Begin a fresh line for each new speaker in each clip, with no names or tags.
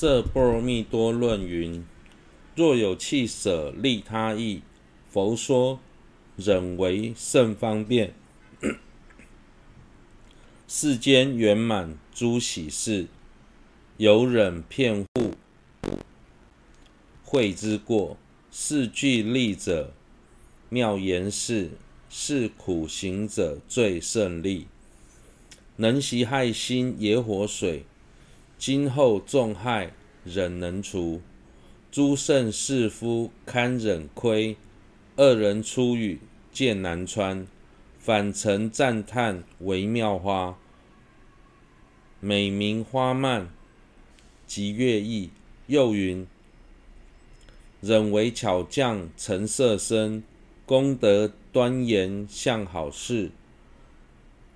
色波罗蜜多论云：若有弃舍利他意，佛说忍为甚方便。世间圆满诸喜事，有忍骗护慧之过。是具利者妙言是，是苦行者最胜利。能习害心野火水，今后众害忍能除。诸圣士夫堪忍亏，恶人出语见难穿。反曾赞叹为妙花，美名花蔓及乐意。又云：忍为巧匠成色身，功德端严相好事。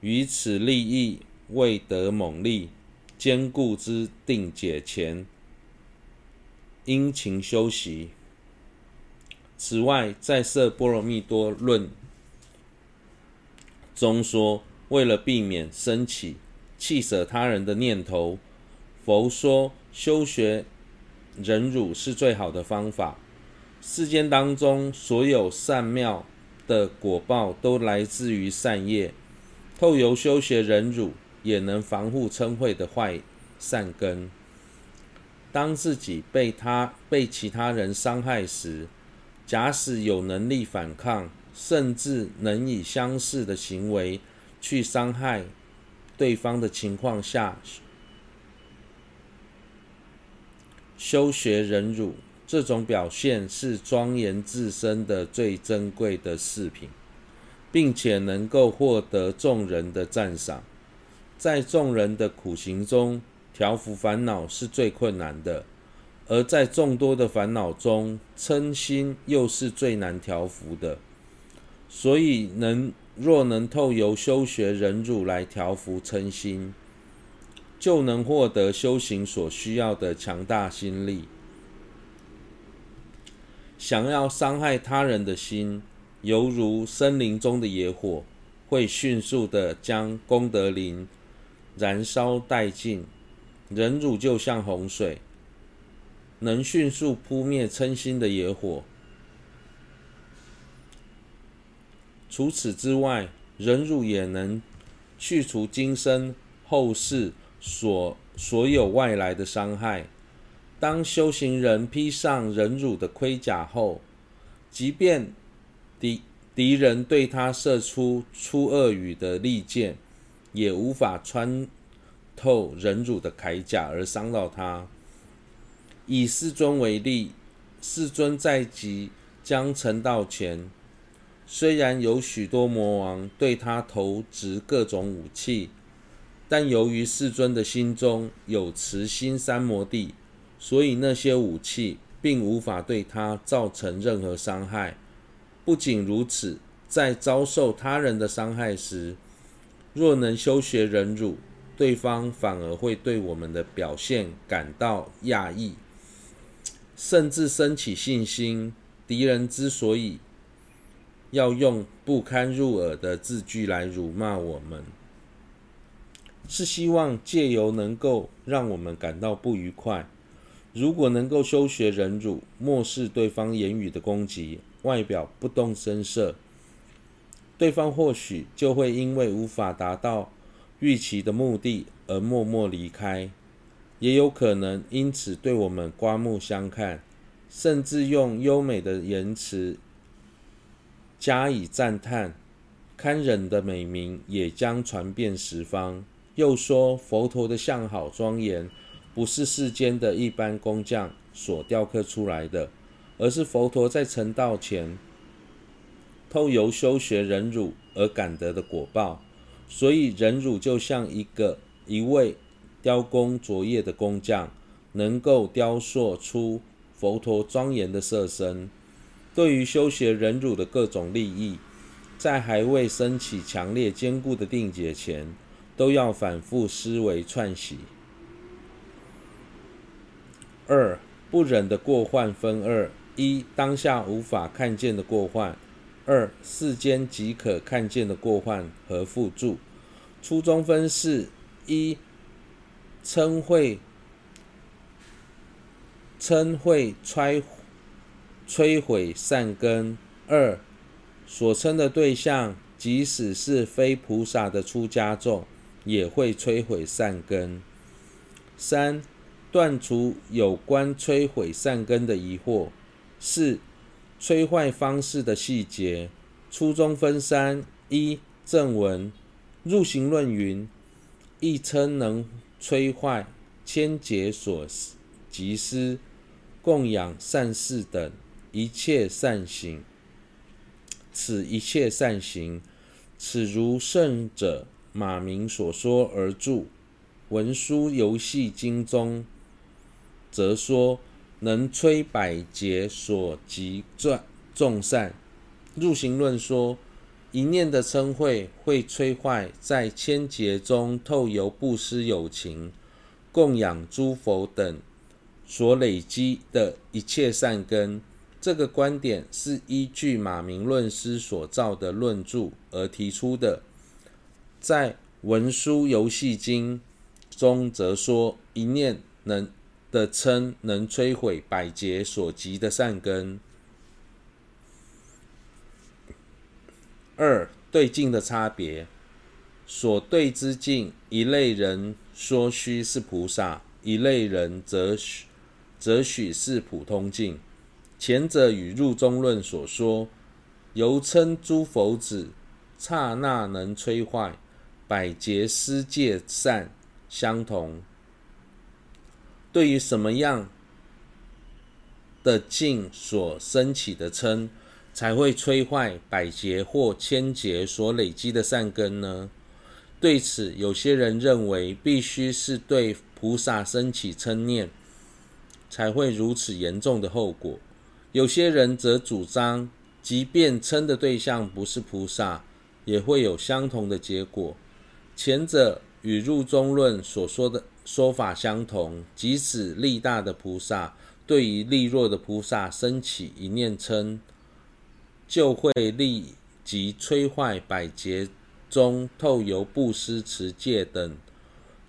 于此利益未得猛利，坚固之定解前，殷勤修习。此外，在《色波罗蜜多论》中说，为了避免生起弃舍他人的念头，佛说修学忍辱是最好的方法。世间当中所有善妙的果报，都来自于善业。透由修学忍辱，也能防护嗔恚的坏善根。当自己被他被其他人伤害时，假使有能力反抗，甚至能以相似的行为去伤害对方的情况下，修学忍辱，这种表现是庄严自身的最珍贵的饰品。并且能够获得众人的赞赏，在众人的苦行中，调伏烦恼是最困难的；而在众多的烦恼中，嗔心又是最难调伏的。所以能，若能透由修学忍辱来调伏嗔心，就能获得修行所需要的强大心力。想要伤害他人的心，犹如森林中的野火，会迅速地将功德林燃烧殆尽。忍辱就像洪水，能迅速扑灭嗔心的野火。除此之外，忍辱也能去除今生后世所所有外来的伤害。当修行人披上忍辱的盔甲后，即便敌敌人对他射出出恶语的利剑，也无法穿透忍辱的铠甲而伤到他。以世尊为例，世尊在即将成道前，虽然有许多魔王对他投掷各种武器，但由于世尊的心中有慈心三摩地，所以那些武器并无法对他造成任何伤害。不仅如此，在遭受他人的伤害时，若能修学忍辱，对方反而会对我们的表现感到讶异，甚至升起信心。敌人之所以要用不堪入耳的字句来辱骂我们，是希望借由能够让我们感到不愉快。如果能够修学忍辱，漠视对方言语的攻击，外表不动声色，对方或许就会因为无法达到预期的目的而默默离开，也有可能因此对我们刮目相看，甚至用优美的言辞加以赞叹，堪忍的美名也将传遍十方。又说佛陀的相好庄严，不是世间的一般工匠所雕刻出来的。而是佛陀在成道前，透由修学忍辱而感得的果报。所以忍辱就像一个一位雕工卓越的工匠，能够雕塑出佛陀庄严的色身。对于修学忍辱的各种利益，在还未升起强烈坚固的定解前，都要反复思维串习。二不忍的过患分二。一当下无法看见的过患，二世间即可看见的过患和附注。初中分是：一称会称会摧摧毁善根。二，所称的对象，即使是非菩萨的出家众，也会摧毁善根。三，断除有关摧毁善根的疑惑。四，摧坏方式的细节。初中分三：一、正文，入行论云：一称能摧坏千劫所集施、供养善事等一切善行。此一切善行，此如圣者马明所说而著《文殊游戏经》中，则说能摧百劫所集众善。入行论说，一念的嗔恚会摧坏在千劫中透由布施友情、供养诸佛等所累积的一切善根。这个观点是依据马鸣论师所造的论著而提出的。在《文殊游戏经》中，则说一念能的称能摧毁百劫所集的善根。二对境的差别，所对之境，一类人说须是菩萨，一类人则许则许是普通境。前者与入中论所说，由称诸佛子刹那能摧坏百劫失戒善相同。对于什么样的境所升起的嗔，才会摧坏百劫或千劫所累积的善根呢？对此，有些人认为必须是对菩萨升起嗔念，才会如此严重的后果。有些人则主张，即便嗔的对象不是菩萨，也会有相同的结果。前者与入中论所说的说法相同，即使力大的菩萨对于力弱的菩萨生起一念嗔，就会立即摧坏百劫中透由布施、持戒等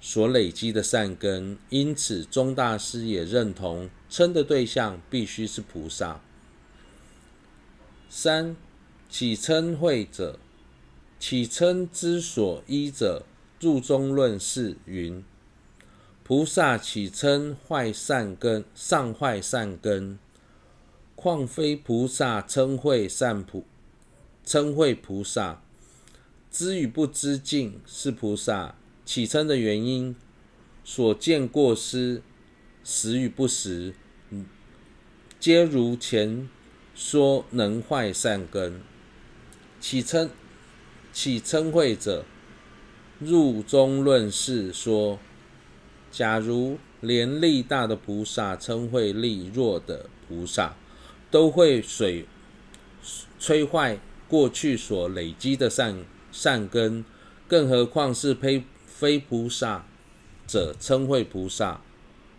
所累积的善根。因此，宗大师也认同。嗔的对象必须是菩萨。三起嗔恚者，起嗔之所依者，入中论是云：菩萨起称坏善根，上坏善根，况非菩萨嗔恚善菩嗔恚菩萨，知与不知境是菩萨起称的原因，所见过失，实与不实。皆如前说能坏善根，起称起嗔恚者，入中论释说：假如连力大的菩萨嗔恚力弱的菩萨，都会水摧坏过去所累积的善善根，更何况是非非菩萨者嗔恚菩萨，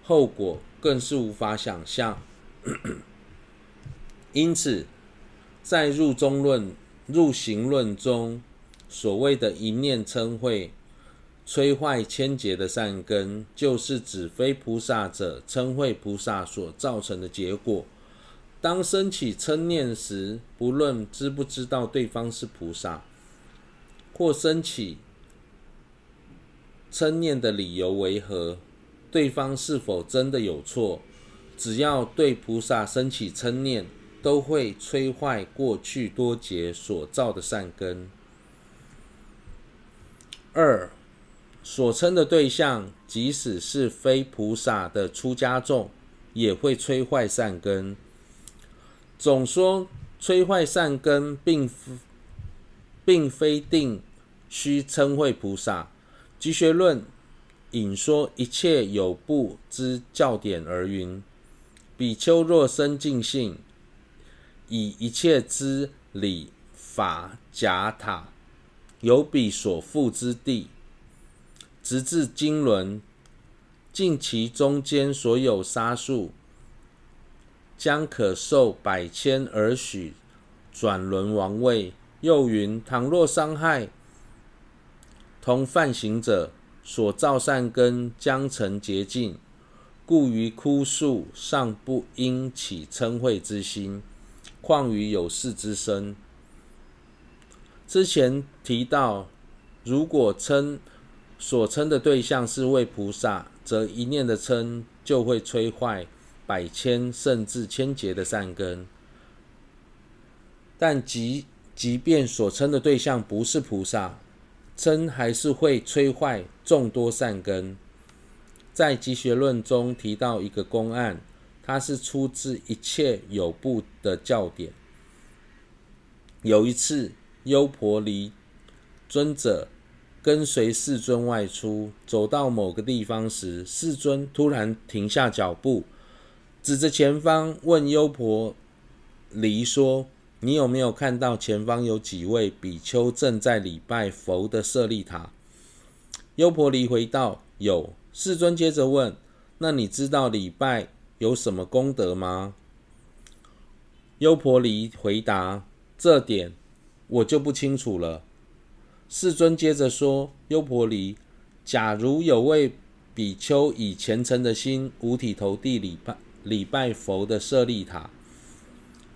后果更是无法想象。因此，在入中论、入行论中，所谓的一念嗔恚摧坏千劫的善根，就是指非菩萨者称会菩萨所造成的结果。当升起嗔念时，不论知不知道对方是菩萨，或升起嗔念的理由为何，对方是否真的有错？只要对菩萨升起嗔念，都会摧坏过去多劫所造的善根。二，所称的对象，即使是非菩萨的出家众，也会摧坏善根。总说摧坏善根并，并非定须嗔恚菩萨。集学论引说一切有部之教典而云。比丘若生净信，以一切之礼法假塔，有彼所覆之地，直至经轮，尽其中间所有刹数，将可受百千而许转轮王位。又云：倘若伤害同犯行者，所造善根将成洁净。故于枯树尚不应起称恚之心，况于有事之身。之前提到，如果称所称的对象是为菩萨，则一念的称就会摧坏百千甚至千劫的善根。但即即便所称的对象不是菩萨，称还是会摧坏众多善根。在《集学论》中提到一个公案，它是出自一切有部的教典。有一次，优婆离尊者跟随世尊外出，走到某个地方时，世尊突然停下脚步，指着前方问优婆离说：“你有没有看到前方有几位比丘正在礼拜佛的舍利塔？”优婆离回道：“有。”世尊接着问：“那你知道礼拜有什么功德吗？”优婆离回答：“这点我就不清楚了。”世尊接着说：“优婆离，假如有位比丘以虔诚的心，五体投地礼拜礼拜佛的舍利塔，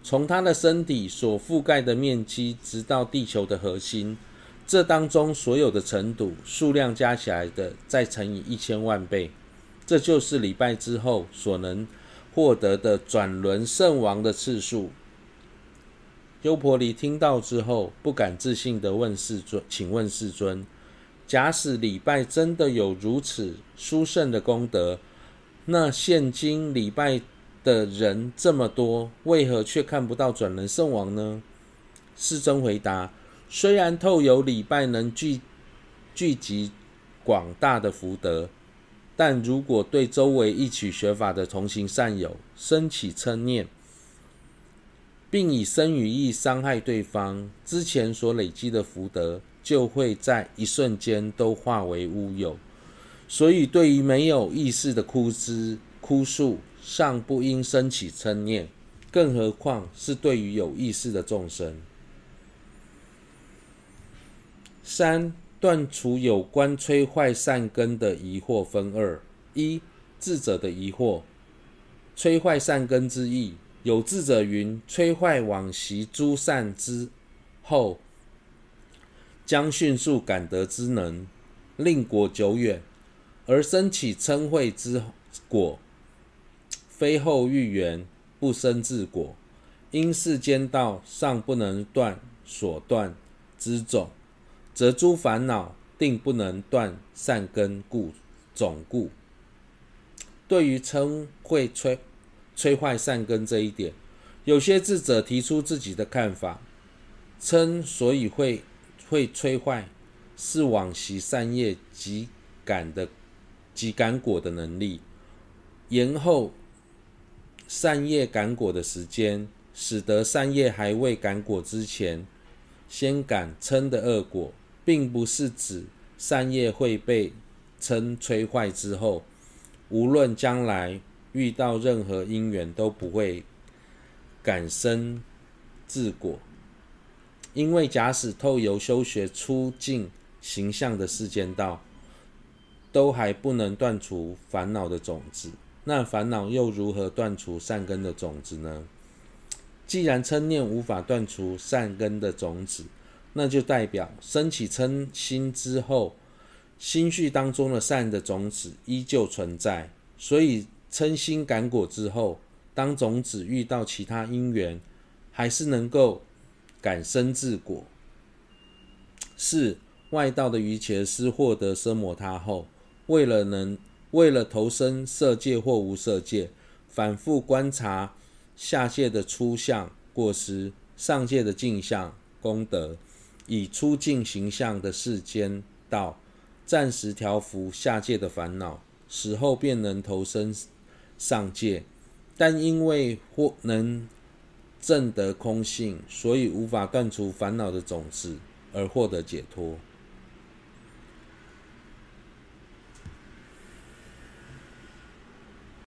从他的身体所覆盖的面积，直到地球的核心。”这当中所有的尘土数量加起来的，再乘以一千万倍，这就是礼拜之后所能获得的转轮圣王的次数。优婆离听到之后，不敢置信地问世尊：“请问世尊，假使礼拜真的有如此殊胜的功德，那现今礼拜的人这么多，为何却看不到转轮圣王呢？”世尊回答。虽然透有礼拜能聚聚集广大的福德，但如果对周围一起学法的同行善友生起嗔念，并以身与意伤害对方，之前所累积的福德就会在一瞬间都化为乌有。所以，对于没有意识的枯枝枯树，尚不应生起嗔念，更何况是对于有意识的众生。三、断除有关摧坏善根的疑惑分二：一、智者的疑惑，摧坏善根之意。有智者云：摧坏往昔诸善之后，将迅速感得之能，令果久远；而生起嗔恚之果，非后遇缘，不生自果。因世间道尚不能断所断之种。则诸烦恼定不能断善根故种故。对于称会摧摧坏善根这一点，有些智者提出自己的看法：称所以会会摧坏，是往昔善业及感的及感果的能力，延后善业感果的时间，使得善业还未感果之前，先感嗔的恶果。并不是指善业会被嗔摧坏之后，无论将来遇到任何因缘都不会感生自果。因为假使透由修学出境形象的世间道，都还不能断除烦恼的种子，那烦恼又如何断除善根的种子呢？既然嗔念无法断除善根的种子，那就代表升起嗔心之后，心绪当中的善的种子依旧存在。所以嗔心感果之后，当种子遇到其他因缘，还是能够感生自果。四外道的瑜伽师获得奢摩他后，为了能为了投身色界或无色界，反复观察下界的初相过失，上界的净相功德。以出净形象的世间道，暂时调伏下界的烦恼，死后便能投身上界。但因为或能证得空性，所以无法断除烦恼的种子而获得解脱。